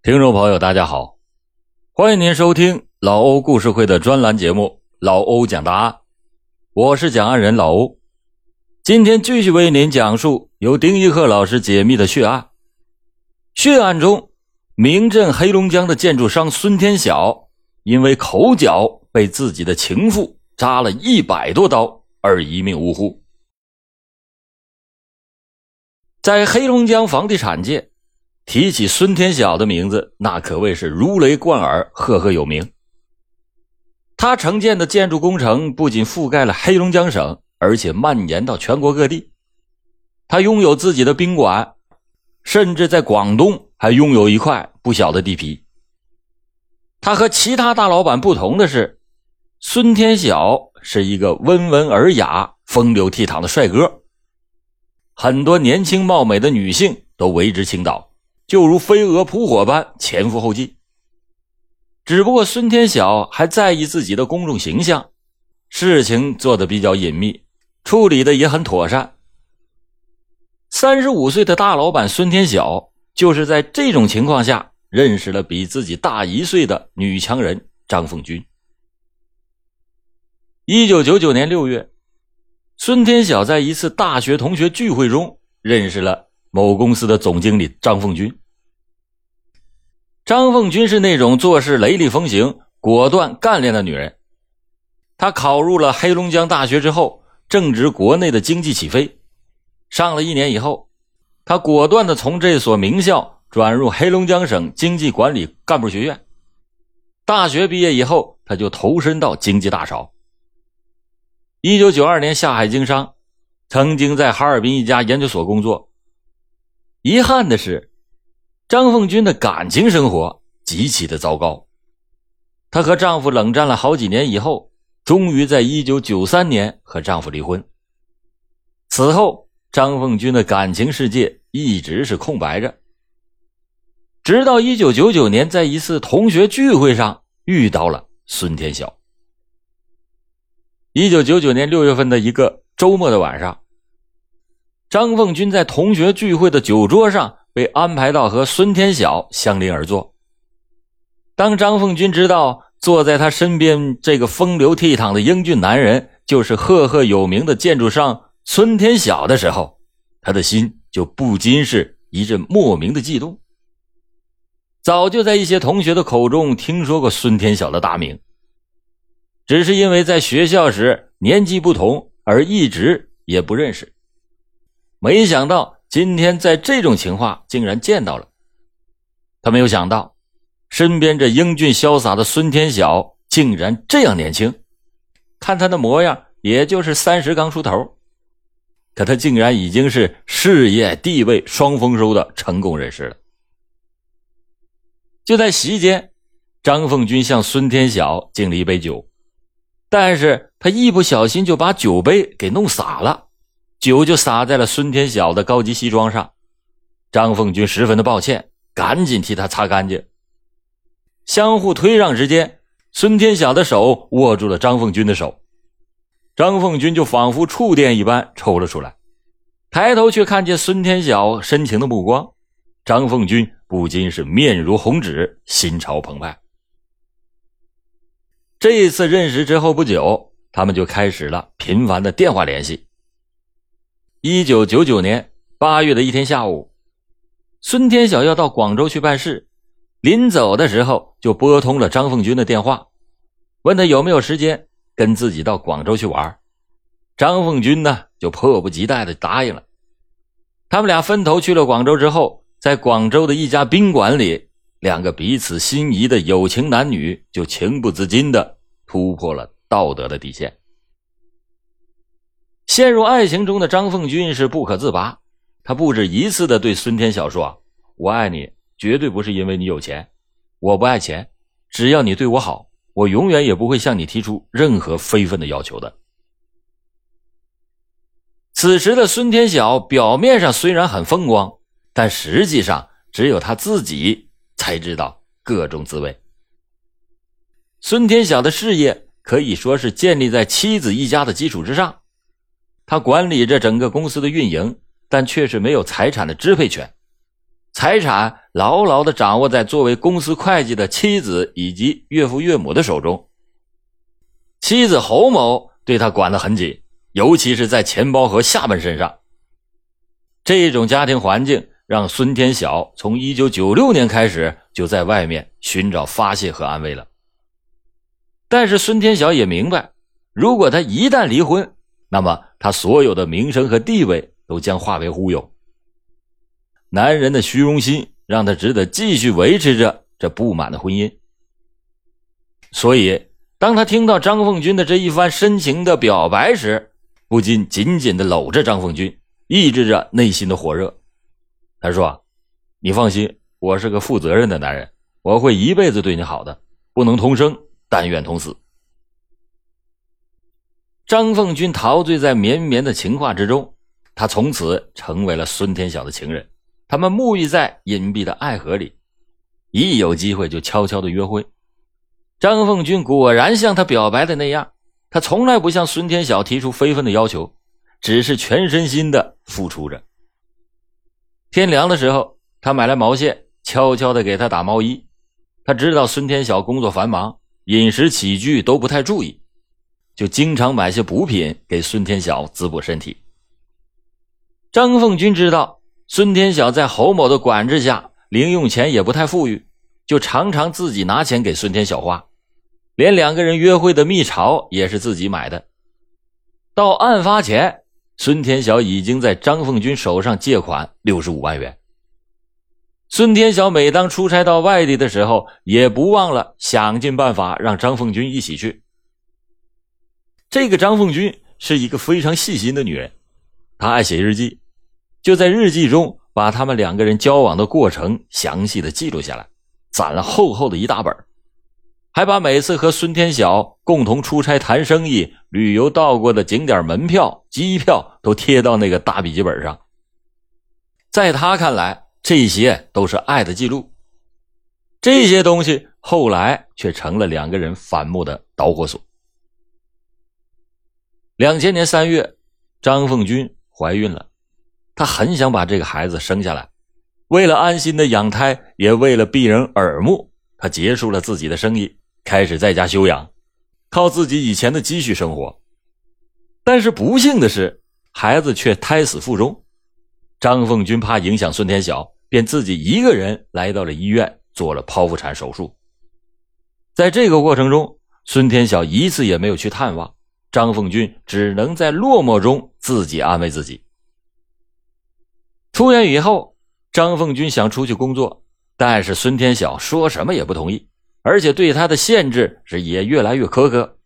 听众朋友，大家好，欢迎您收听老欧故事会的专栏节目《老欧讲大案》，我是讲案人老欧。今天继续为您讲述由丁一鹤老师解密的血案。血案中，名震黑龙江的建筑商孙天晓，因为口角被自己的情妇扎了一百多刀而一命呜呼。在黑龙江房地产界。提起孙天晓的名字，那可谓是如雷贯耳，赫赫有名。他承建的建筑工程不仅覆盖了黑龙江省，而且蔓延到全国各地。他拥有自己的宾馆，甚至在广东还拥有一块不小的地皮。他和其他大老板不同的是，孙天晓是一个温文尔雅、风流倜傥的帅哥，很多年轻貌美的女性都为之倾倒。就如飞蛾扑火般前赴后继。只不过孙天晓还在意自己的公众形象，事情做得比较隐秘，处理的也很妥善。三十五岁的大老板孙天晓，就是在这种情况下认识了比自己大一岁的女强人张凤军。一九九九年六月，孙天晓在一次大学同学聚会中认识了。某公司的总经理张凤军，张凤军是那种做事雷厉风行、果断干练的女人。她考入了黑龙江大学之后，正值国内的经济起飞。上了一年以后，她果断的从这所名校转入黑龙江省经济管理干部学院。大学毕业以后，她就投身到经济大潮。一九九二年下海经商，曾经在哈尔滨一家研究所工作。遗憾的是，张凤军的感情生活极其的糟糕。她和丈夫冷战了好几年以后，终于在一九九三年和丈夫离婚。此后，张凤军的感情世界一直是空白着。直到一九九九年，在一次同学聚会上遇到了孙天晓。一九九九年六月份的一个周末的晚上。张凤军在同学聚会的酒桌上被安排到和孙天晓相邻而坐。当张凤军知道坐在他身边这个风流倜傥的英俊男人就是赫赫有名的建筑商孙天晓的时候，他的心就不禁是一阵莫名的悸动。早就在一些同学的口中听说过孙天晓的大名，只是因为在学校时年纪不同而一直也不认识。没想到今天在这种情况竟然见到了，他没有想到身边这英俊潇洒的孙天晓竟然这样年轻，看他的模样也就是三十刚出头，可他竟然已经是事业地位双丰收的成功人士了。就在席间，张凤军向孙天晓敬了一杯酒，但是他一不小心就把酒杯给弄洒了。酒就洒在了孙天晓的高级西装上，张凤军十分的抱歉，赶紧替他擦干净。相互推让之间，孙天晓的手握住了张凤军的手，张凤军就仿佛触电一般抽了出来，抬头却看见孙天晓深情的目光，张凤军不禁是面如红纸，心潮澎湃。这一次认识之后不久，他们就开始了频繁的电话联系。一九九九年八月的一天下午，孙天晓要到广州去办事，临走的时候就拨通了张凤军的电话，问他有没有时间跟自己到广州去玩。张凤军呢就迫不及待的答应了。他们俩分头去了广州之后，在广州的一家宾馆里，两个彼此心仪的有情男女就情不自禁的突破了道德的底线。陷入爱情中的张凤军是不可自拔，他不止一次的对孙天晓说：“我爱你，绝对不是因为你有钱，我不爱钱，只要你对我好，我永远也不会向你提出任何非分的要求的。”此时的孙天晓表面上虽然很风光，但实际上只有他自己才知道各种滋味。孙天晓的事业可以说是建立在妻子一家的基础之上。他管理着整个公司的运营，但却是没有财产的支配权。财产牢牢的掌握在作为公司会计的妻子以及岳父岳母的手中。妻子侯某对他管得很紧，尤其是在钱包和下半身上。这种家庭环境让孙天晓从一九九六年开始就在外面寻找发泄和安慰了。但是孙天晓也明白，如果他一旦离婚，那么他所有的名声和地位都将化为乌有。男人的虚荣心让他只得继续维持着这不满的婚姻。所以，当他听到张凤军的这一番深情的表白时，不禁紧紧的搂着张凤军，抑制着内心的火热。他说：“你放心，我是个负责任的男人，我会一辈子对你好的，不能同生，但愿同死。”张凤军陶醉在绵绵的情话之中，他从此成为了孙天晓的情人。他们沐浴在隐蔽的爱河里，一有机会就悄悄的约会。张凤军果然像他表白的那样，他从来不向孙天晓提出非分的要求，只是全身心的付出着。天凉的时候，他买来毛线，悄悄的给他打毛衣。他知道孙天晓工作繁忙，饮食起居都不太注意，就经常买些补品给孙天晓滋补身体。张凤军知道。孙天晓在侯某的管制下，零用钱也不太富裕，就常常自己拿钱给孙天晓花，连两个人约会的蜜巢也是自己买的。到案发前，孙天晓已经在张凤军手上借款六十五万元。孙天晓每当出差到外地的时候，也不忘了想尽办法让张凤军一起去。这个张凤军是一个非常细心的女人，她爱写日记。就在日记中，把他们两个人交往的过程详细的记录下来，攒了厚厚的一大本还把每次和孙天晓共同出差谈生意、旅游到过的景点门票、机票都贴到那个大笔记本上。在他看来，这些都是爱的记录。这些东西后来却成了两个人反目的导火索。两千年三月，张凤军怀孕了。他很想把这个孩子生下来，为了安心的养胎，也为了避人耳目，他结束了自己的生意，开始在家休养，靠自己以前的积蓄生活。但是不幸的是，孩子却胎死腹中。张凤军怕影响孙天晓，便自己一个人来到了医院，做了剖腹产手术。在这个过程中，孙天晓一次也没有去探望，张凤军只能在落寞中自己安慰自己。出院以后，张凤军想出去工作，但是孙天晓说什么也不同意，而且对他的限制是也越来越苛刻。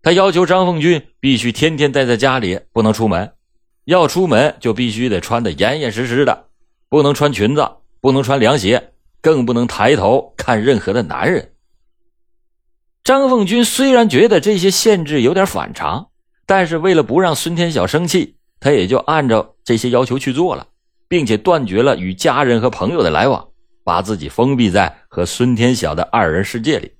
他要求张凤军必须天天待在家里，不能出门，要出门就必须得穿得严严实实的，不能穿裙子，不能穿凉鞋，更不能抬头看任何的男人。张凤军虽然觉得这些限制有点反常，但是为了不让孙天晓生气，他也就按照这些要求去做了。并且断绝了与家人和朋友的来往，把自己封闭在和孙天晓的二人世界里。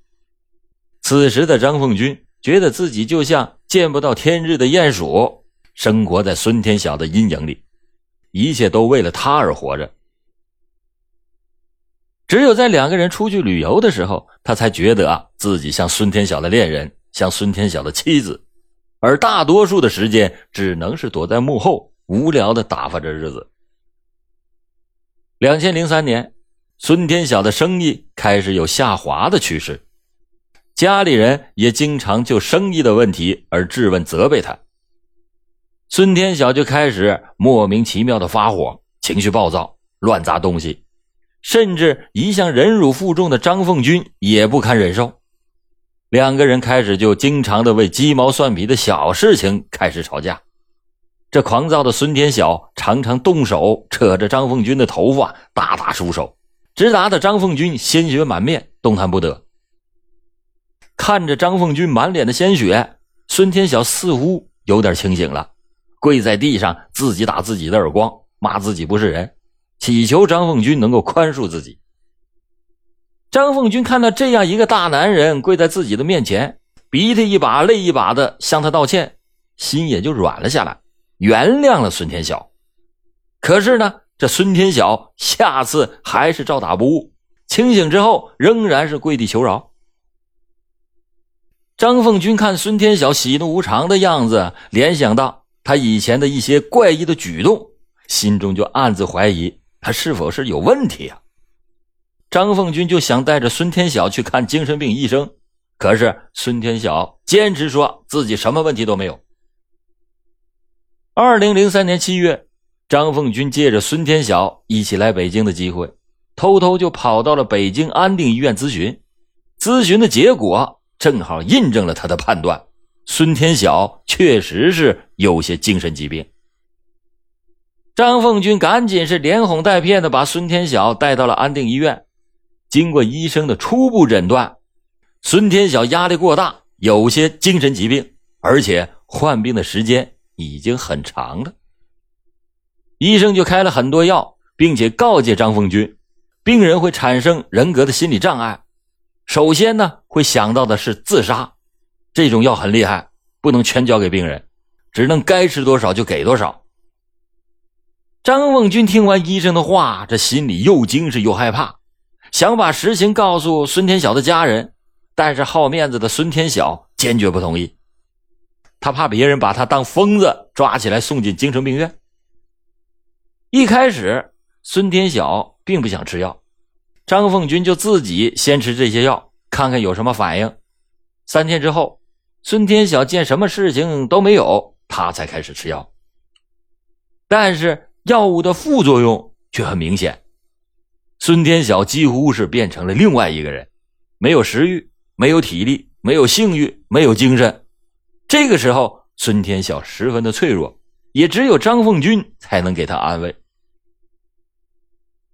此时的张凤军觉得自己就像见不到天日的鼹鼠，生活在孙天晓的阴影里，一切都为了他而活着。只有在两个人出去旅游的时候，他才觉得啊，自己像孙天晓的恋人，像孙天晓的妻子，而大多数的时间只能是躲在幕后，无聊的打发着日子。两千零三年，孙天晓的生意开始有下滑的趋势，家里人也经常就生意的问题而质问责备他。孙天晓就开始莫名其妙的发火，情绪暴躁，乱砸东西，甚至一向忍辱负重的张凤军也不堪忍受，两个人开始就经常的为鸡毛蒜皮的小事情开始吵架。这狂躁的孙天晓常常动手扯着张凤军的头发，大打出手，直打得张凤军鲜血满面，动弹不得。看着张凤军满脸的鲜血，孙天晓似乎有点清醒了，跪在地上自己打自己的耳光，骂自己不是人，祈求张凤军能够宽恕自己。张凤军看到这样一个大男人跪在自己的面前，鼻涕一把泪一把的向他道歉，心也就软了下来。原谅了孙天晓，可是呢，这孙天晓下次还是照打不误，清醒之后仍然是跪地求饶。张凤军看孙天晓喜怒无常的样子，联想到他以前的一些怪异的举动，心中就暗自怀疑他是否是有问题啊。张凤军就想带着孙天晓去看精神病医生，可是孙天晓坚持说自己什么问题都没有。二零零三年七月。张凤军借着孙天晓一起来北京的机会，偷偷就跑到了北京安定医院咨询。咨询的结果正好印证了他的判断：孙天晓确实是有些精神疾病。张凤军赶紧是连哄带骗的把孙天晓带到了安定医院。经过医生的初步诊断，孙天晓压力过大，有些精神疾病，而且患病的时间已经很长了。医生就开了很多药，并且告诫张凤军，病人会产生人格的心理障碍。首先呢，会想到的是自杀，这种药很厉害，不能全交给病人，只能该吃多少就给多少。张凤军听完医生的话，这心里又惊是又害怕，想把实情告诉孙天晓的家人，但是好面子的孙天晓坚决不同意，他怕别人把他当疯子抓起来送进精神病院。一开始，孙天晓并不想吃药，张凤军就自己先吃这些药，看看有什么反应。三天之后，孙天晓见什么事情都没有，他才开始吃药。但是药物的副作用却很明显，孙天晓几乎是变成了另外一个人，没有食欲，没有体力，没有性欲，没有精神。这个时候，孙天晓十分的脆弱。也只有张凤军才能给他安慰。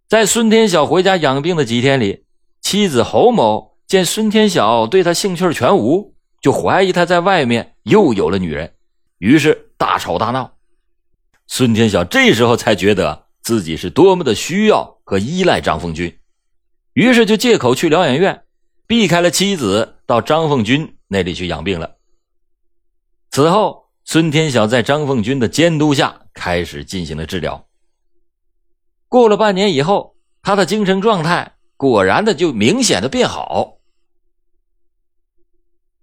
在孙天晓回家养病的几天里，妻子侯某见孙天晓对他兴趣全无，就怀疑他在外面又有了女人，于是大吵大闹。孙天晓这时候才觉得自己是多么的需要和依赖张凤军，于是就借口去疗养院，避开了妻子，到张凤军那里去养病了。此后。孙天晓在张凤军的监督下开始进行了治疗。过了半年以后，他的精神状态果然的就明显的变好。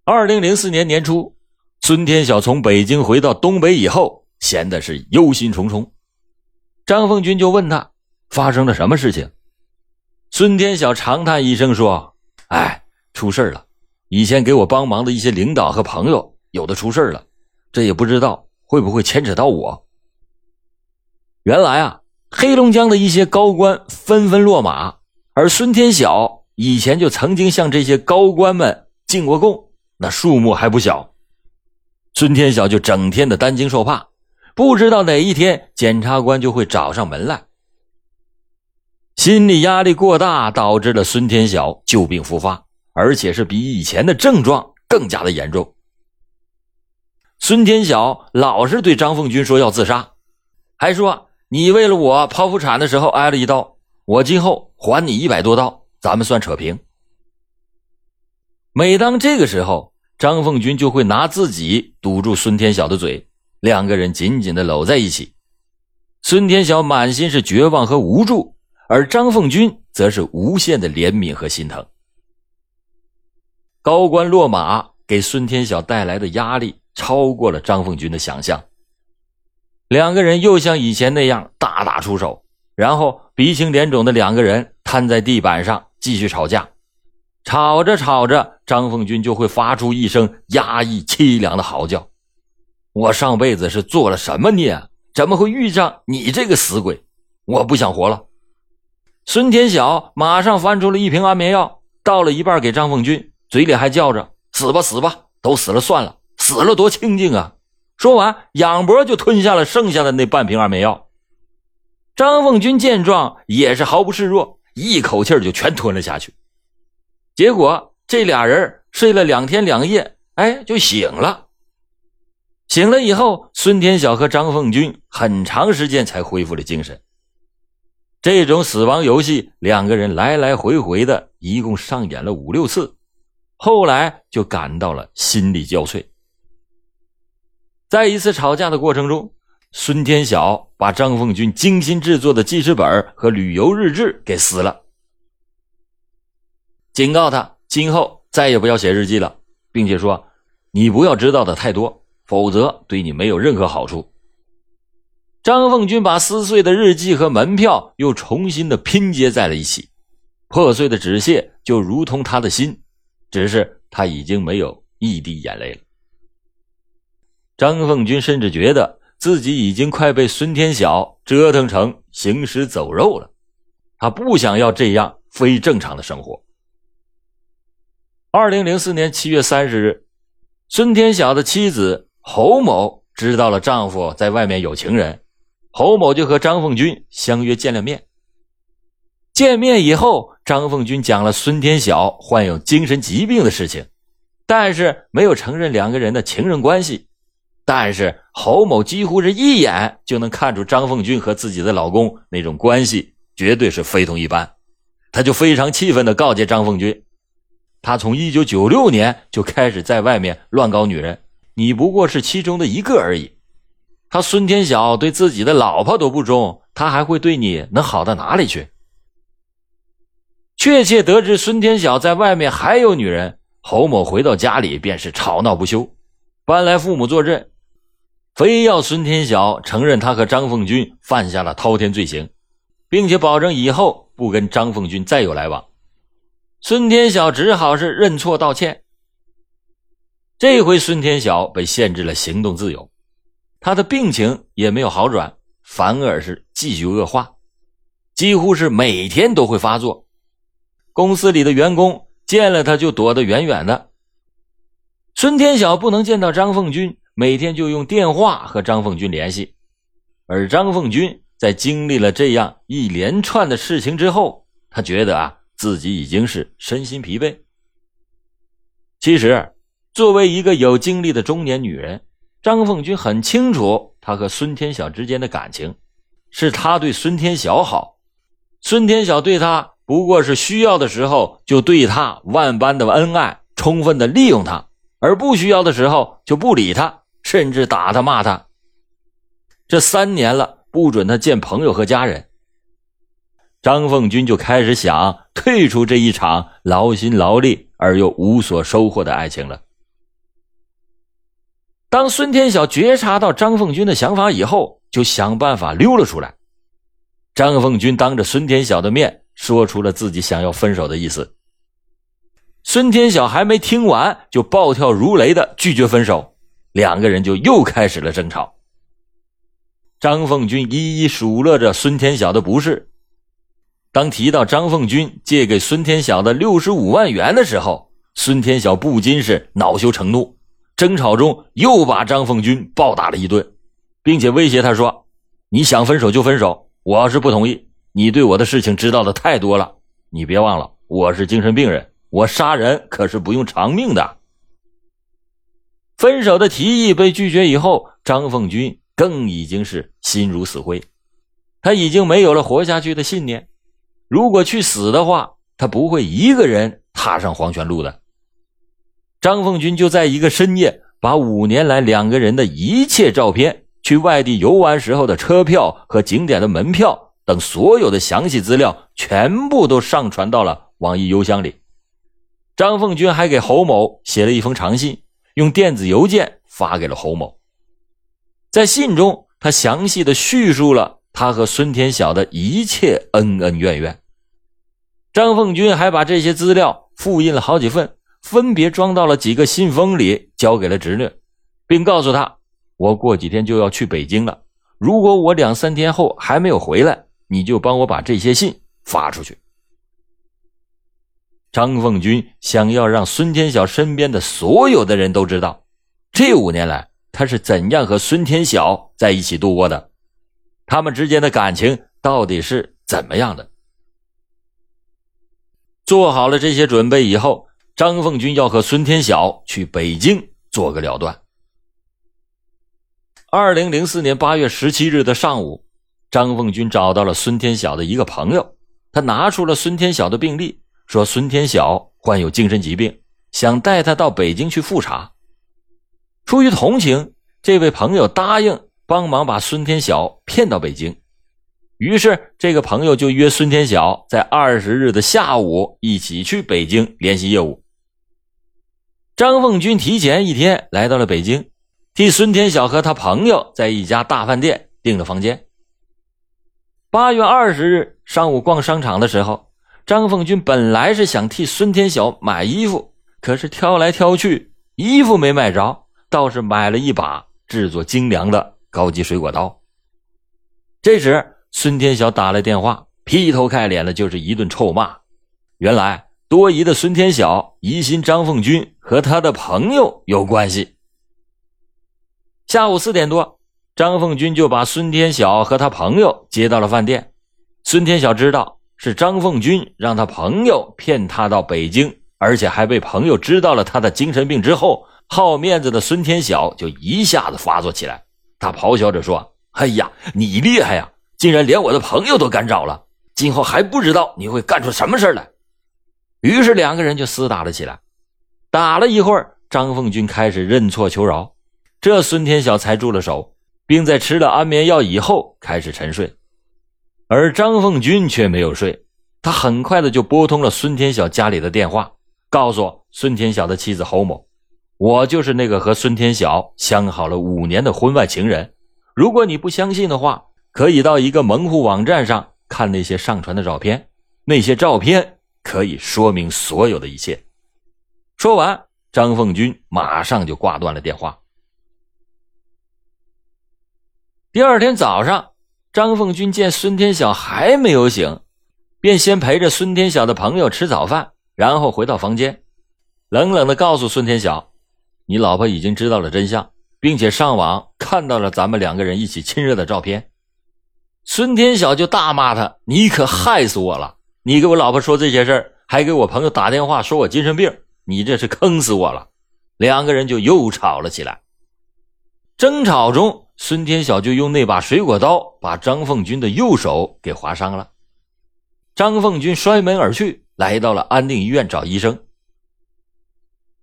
二零零四年年初，孙天晓从北京回到东北以后，闲的是忧心忡忡。张凤军就问他发生了什么事情。孙天晓长叹一声说：“哎，出事了！以前给我帮忙的一些领导和朋友，有的出事了。”这也不知道会不会牵扯到我。原来啊，黑龙江的一些高官纷纷落马，而孙天晓以前就曾经向这些高官们进过贡，那数目还不小。孙天晓就整天的担惊受怕，不知道哪一天检察官就会找上门来。心理压力过大，导致了孙天晓旧病复发，而且是比以前的症状更加的严重。孙天晓老是对张凤军说要自杀，还说你为了我剖腹产的时候挨了一刀，我今后还你一百多刀，咱们算扯平。每当这个时候，张凤军就会拿自己堵住孙天晓的嘴，两个人紧紧的搂在一起。孙天晓满心是绝望和无助，而张凤军则是无限的怜悯和心疼。高官落马给孙天晓带来的压力。超过了张凤军的想象，两个人又像以前那样大打出手，然后鼻青脸肿的两个人瘫在地板上继续吵架。吵着吵着，张凤军就会发出一声压抑凄凉的嚎叫：“我上辈子是做了什么孽？怎么会遇上你这个死鬼？我不想活了！”孙天晓马上翻出了一瓶安眠药，倒了一半给张凤军，嘴里还叫着：“死吧，死吧，都死了算了。”死了多清静啊！说完，仰脖就吞下了剩下的那半瓶安眠药。张凤军见状也是毫不示弱，一口气就全吞了下去。结果这俩人睡了两天两夜，哎，就醒了。醒了以后，孙天晓和张凤军很长时间才恢复了精神。这种死亡游戏，两个人来来回回的，一共上演了五六次，后来就感到了心力交瘁。在一次吵架的过程中，孙天晓把张凤军精心制作的记事本和旅游日志给撕了，警告他今后再也不要写日记了，并且说：“你不要知道的太多，否则对你没有任何好处。”张凤军把撕碎的日记和门票又重新的拼接在了一起，破碎的纸屑就如同他的心，只是他已经没有一滴眼泪了。张凤军甚至觉得自己已经快被孙天晓折腾成行尸走肉了，他不想要这样非正常的生活。二零零四年七月三十日，孙天晓的妻子侯某知道了丈夫在外面有情人。侯某就和张凤军相约见了面。见面以后，张凤军讲了孙天晓患有精神疾病的事情，但是没有承认两个人的情人关系。但是侯某几乎是一眼就能看出张凤军和自己的老公那种关系绝对是非同一般，他就非常气愤地告诫张凤军：“他从一九九六年就开始在外面乱搞女人，你不过是其中的一个而已。”他孙天晓对自己的老婆都不忠，他还会对你能好到哪里去？确切得知孙天晓在外面还有女人，侯某回到家里便是吵闹不休，搬来父母作证，非要孙天晓承认他和张凤军犯下了滔天罪行，并且保证以后不跟张凤军再有来往。孙天晓只好是认错道歉。这回孙天晓被限制了行动自由。他的病情也没有好转，反而是继续恶化，几乎是每天都会发作。公司里的员工见了他就躲得远远的。孙天晓不能见到张凤军，每天就用电话和张凤军联系。而张凤军在经历了这样一连串的事情之后，他觉得啊自己已经是身心疲惫。其实，作为一个有经历的中年女人。张凤军很清楚，他和孙天晓之间的感情，是他对孙天晓好，孙天晓对他不过是需要的时候就对他万般的恩爱，充分的利用他，而不需要的时候就不理他，甚至打他骂他。这三年了，不准他见朋友和家人，张凤军就开始想退出这一场劳心劳力而又无所收获的爱情了。当孙天晓觉察到张凤军的想法以后，就想办法溜了出来。张凤军当着孙天晓的面说出了自己想要分手的意思。孙天晓还没听完，就暴跳如雷的拒绝分手，两个人就又开始了争吵。张凤军一一数落着孙天晓的不是。当提到张凤军借给孙天晓的六十五万元的时候，孙天晓不禁是恼羞成怒。争吵中，又把张凤军暴打了一顿，并且威胁他说：“你想分手就分手，我要是不同意，你对我的事情知道的太多了。你别忘了，我是精神病人，我杀人可是不用偿命的。”分手的提议被拒绝以后，张凤军更已经是心如死灰，他已经没有了活下去的信念。如果去死的话，他不会一个人踏上黄泉路的。张凤军就在一个深夜，把五年来两个人的一切照片、去外地游玩时候的车票和景点的门票等所有的详细资料，全部都上传到了网易邮箱里。张凤军还给侯某写了一封长信，用电子邮件发给了侯某。在信中，他详细的叙述了他和孙天晓的一切恩恩怨怨。张凤军还把这些资料复印了好几份。分别装到了几个信封里，交给了侄女，并告诉她：“我过几天就要去北京了，如果我两三天后还没有回来，你就帮我把这些信发出去。”张凤军想要让孙天晓身边的所有的人都知道，这五年来他是怎样和孙天晓在一起度过的，他们之间的感情到底是怎么样的。做好了这些准备以后。张凤军要和孙天晓去北京做个了断。二零零四年八月十七日的上午，张凤军找到了孙天晓的一个朋友，他拿出了孙天晓的病历，说孙天晓患有精神疾病，想带他到北京去复查。出于同情，这位朋友答应帮忙把孙天晓骗到北京。于是，这个朋友就约孙天晓在二十日的下午一起去北京联系业务。张凤军提前一天来到了北京，替孙天晓和他朋友在一家大饭店订了房间。八月二十日上午逛商场的时候，张凤军本来是想替孙天晓买衣服，可是挑来挑去，衣服没买着，倒是买了一把制作精良的高级水果刀。这时，孙天晓打来电话，劈头盖脸的就是一顿臭骂。原来多疑的孙天晓疑心张凤军和他的朋友有关系。下午四点多，张凤军就把孙天晓和他朋友接到了饭店。孙天晓知道是张凤军让他朋友骗他到北京，而且还被朋友知道了他的精神病之后，好面子的孙天晓就一下子发作起来，他咆哮着说：“哎呀，你厉害呀！”竟然连我的朋友都敢找了，今后还不知道你会干出什么事来。于是两个人就厮打了起来。打了一会儿，张凤军开始认错求饶，这孙天晓才住了手，并在吃了安眠药以后开始沉睡。而张凤军却没有睡，他很快的就拨通了孙天晓家里的电话，告诉孙天晓的妻子侯某：“我就是那个和孙天晓相好了五年的婚外情人。如果你不相信的话。”可以到一个门户网站上看那些上传的照片，那些照片可以说明所有的一切。说完，张凤军马上就挂断了电话。第二天早上，张凤军见孙天晓还没有醒，便先陪着孙天晓的朋友吃早饭，然后回到房间，冷冷的告诉孙天晓：“你老婆已经知道了真相，并且上网看到了咱们两个人一起亲热的照片。”孙天晓就大骂他：“你可害死我了！你给我老婆说这些事还给我朋友打电话说我精神病，你这是坑死我了！”两个人就又吵了起来。争吵中，孙天晓就用那把水果刀把张凤军的右手给划伤了。张凤军摔门而去，来到了安定医院找医生。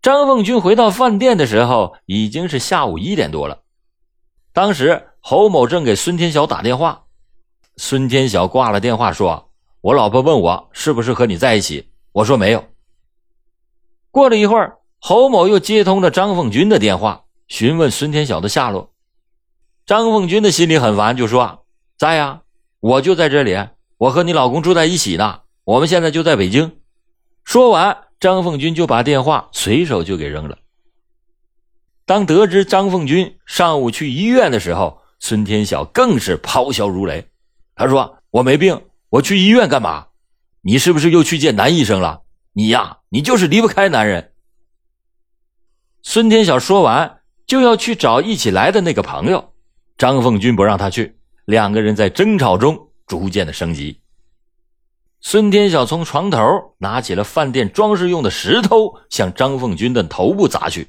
张凤军回到饭店的时候，已经是下午一点多了。当时侯某正给孙天晓打电话。孙天晓挂了电话，说：“我老婆问我是不是和你在一起，我说没有。”过了一会儿，侯某又接通了张凤军的电话，询问孙天晓的下落。张凤军的心里很烦，就说：“在呀，我就在这里，我和你老公住在一起呢，我们现在就在北京。”说完，张凤军就把电话随手就给扔了。当得知张凤军上午去医院的时候，孙天晓更是咆哮如雷。他说：“我没病，我去医院干嘛？你是不是又去见男医生了？你呀，你就是离不开男人。”孙天晓说完，就要去找一起来的那个朋友张凤军，不让他去。两个人在争吵中逐渐的升级。孙天晓从床头拿起了饭店装饰用的石头，向张凤军的头部砸去。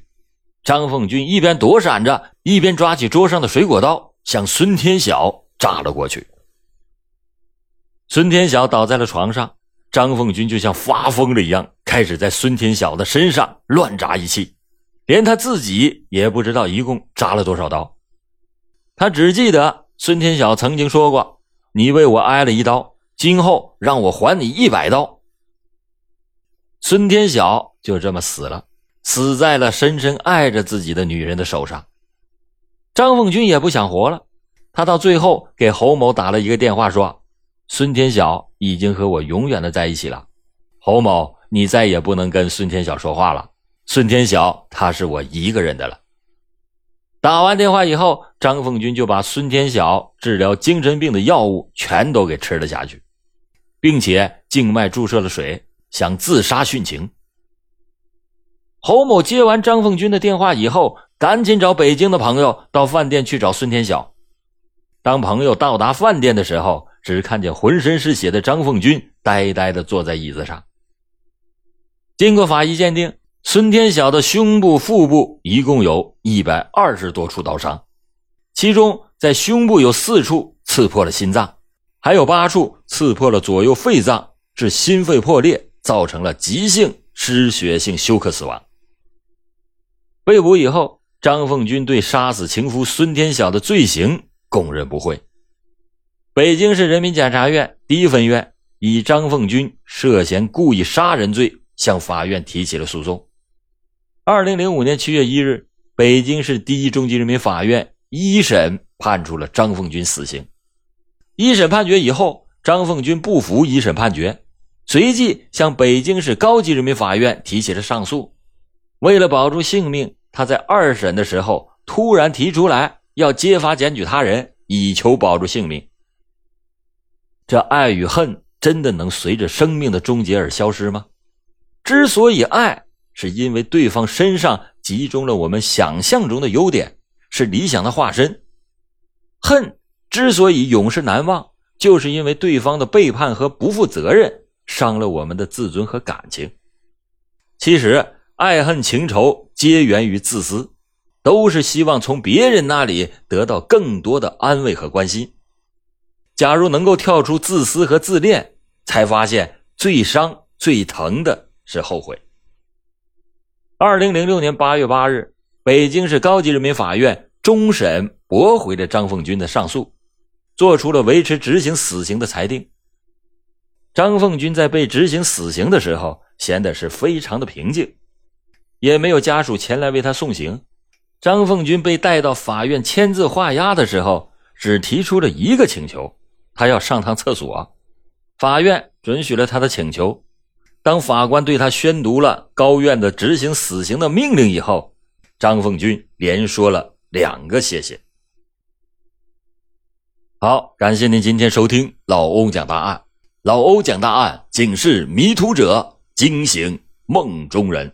张凤军一边躲闪着，一边抓起桌上的水果刀，向孙天晓扎了过去。孙天晓倒在了床上，张凤军就像发疯了一样，开始在孙天晓的身上乱扎一气，连他自己也不知道一共扎了多少刀。他只记得孙天晓曾经说过：“你为我挨了一刀，今后让我还你一百刀。”孙天晓就这么死了，死在了深深爱着自己的女人的手上。张凤军也不想活了，他到最后给侯某打了一个电话，说。孙天晓已经和我永远的在一起了，侯某，你再也不能跟孙天晓说话了。孙天晓他是我一个人的了。打完电话以后，张凤军就把孙天晓治疗精神病的药物全都给吃了下去，并且静脉注射了水，想自杀殉情。侯某接完张凤军的电话以后，赶紧找北京的朋友到饭店去找孙天晓。当朋友到达饭店的时候，只看见浑身是血的张凤军呆呆的坐在椅子上。经过法医鉴定，孙天晓的胸部、腹部一共有一百二十多处刀伤，其中在胸部有四处刺破了心脏，还有八处刺破了左右肺脏，致心肺破裂，造成了急性失血性休克死亡。被捕以后，张凤军对杀死情夫孙天晓的罪行供认不讳。北京市人民检察院第一分院以张凤军涉嫌故意杀人罪向法院提起了诉讼。二零零五年七月一日，北京市第一中级人民法院一审判处了张凤军死刑。一审判决以后，张凤军不服一审判决，随即向北京市高级人民法院提起了上诉。为了保住性命，他在二审的时候突然提出来要揭发检举他人，以求保住性命。这爱与恨真的能随着生命的终结而消失吗？之所以爱。是因为对方身上集中了我们想象中的优点，是理想的化身。恨之所以永世难忘，就是因为对方的背叛和不负责任，伤了我们的自尊和感情。其实，爱恨情仇皆源于自私，都是希望从别人那里得到更多的安慰和关心。假如能够跳出自私和自恋，才发现最伤、最疼的是后悔。二零零六年八月八日，北京市高级人民法院终审驳回了张凤军的上诉，做出了维持执行死刑的裁定。张凤军在被执行死刑的时候，显得是非常的平静，也没有家属前来为他送行。张凤军被带到法院签字画押的时候，只提出了一个请求，他要上趟厕所，法院准许了他的请求。当法官对他宣读了高院的执行死刑的命令以后，张凤军连说了两个谢谢。好，感谢您今天收听老欧讲大案。老欧讲大案，警示迷途者，惊醒梦中人。